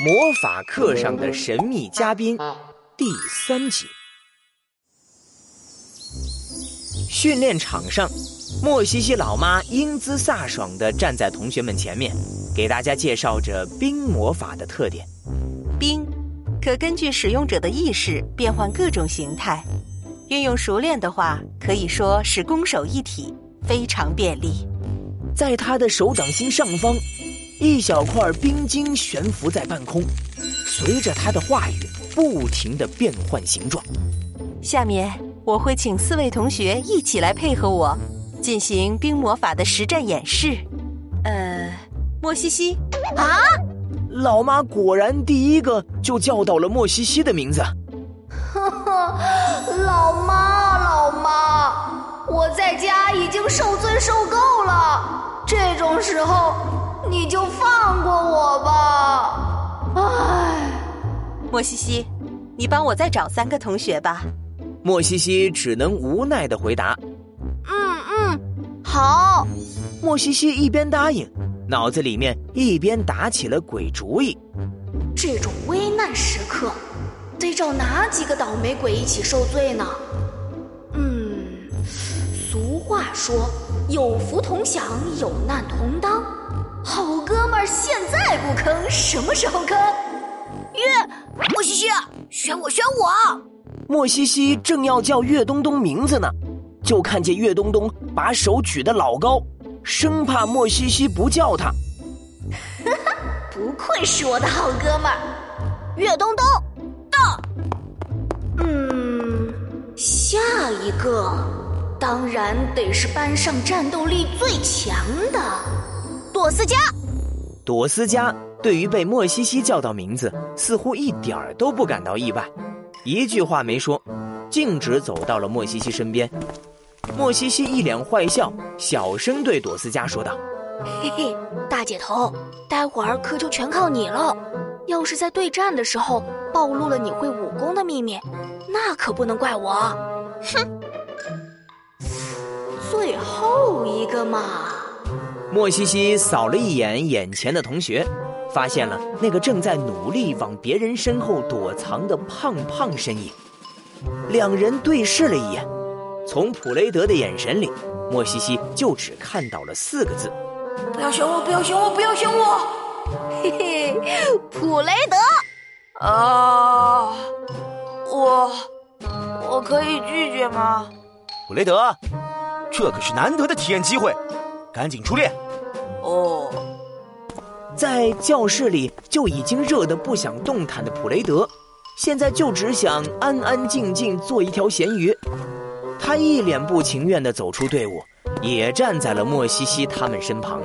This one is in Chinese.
魔法课上的神秘嘉宾第三集。训练场上，莫西西老妈英姿飒爽地站在同学们前面，给大家介绍着冰魔法的特点。冰可根据使用者的意识变换各种形态，运用熟练的话，可以说是攻守一体，非常便利。在他的手掌心上方。一小块冰晶悬浮在半空，随着他的话语不停的变换形状。下面我会请四位同学一起来配合我，进行冰魔法的实战演示。呃，莫西西啊，老妈果然第一个就叫到了莫西西的名字。呵呵，老妈，老妈，我在家已经受罪受够了，这种时候。你就放过我吧，唉。莫西西，你帮我再找三个同学吧。莫西西只能无奈的回答：“嗯嗯，好。”莫西西一边答应，脑子里面一边打起了鬼主意。这种危难时刻，得找哪几个倒霉鬼一起受罪呢？说：“有福同享，有难同当。”好哥们儿，现在不坑，什么时候坑？月莫西西，选我，选我！莫西西正要叫岳东东名字呢，就看见岳东东把手举得老高，生怕莫西西不叫他。哈哈，不愧是我的好哥们儿，岳东东到。嗯，下一个当然得是班上战斗力最强的。朵斯加，朵斯加对于被莫西西叫到名字，似乎一点儿都不感到意外，一句话没说，径直走到了莫西西身边。莫西西一脸坏笑，小声对朵斯加说道：“嘿嘿，大姐头，待会儿可就全靠你了。要是在对战的时候暴露了你会武功的秘密，那可不能怪我。哼，最后一个嘛。”莫西西扫了一眼眼前的同学，发现了那个正在努力往别人身后躲藏的胖胖身影。两人对视了一眼，从普雷德的眼神里，莫西西就只看到了四个字：“不要选我，不要选我，不要选我。”嘿嘿，普雷德。啊，我我可以拒绝吗？普雷德，这可是难得的体验机会，赶紧出列。哦，在教室里就已经热得不想动弹的普雷德，现在就只想安安静静做一条咸鱼。他一脸不情愿地走出队伍，也站在了莫西西他们身旁。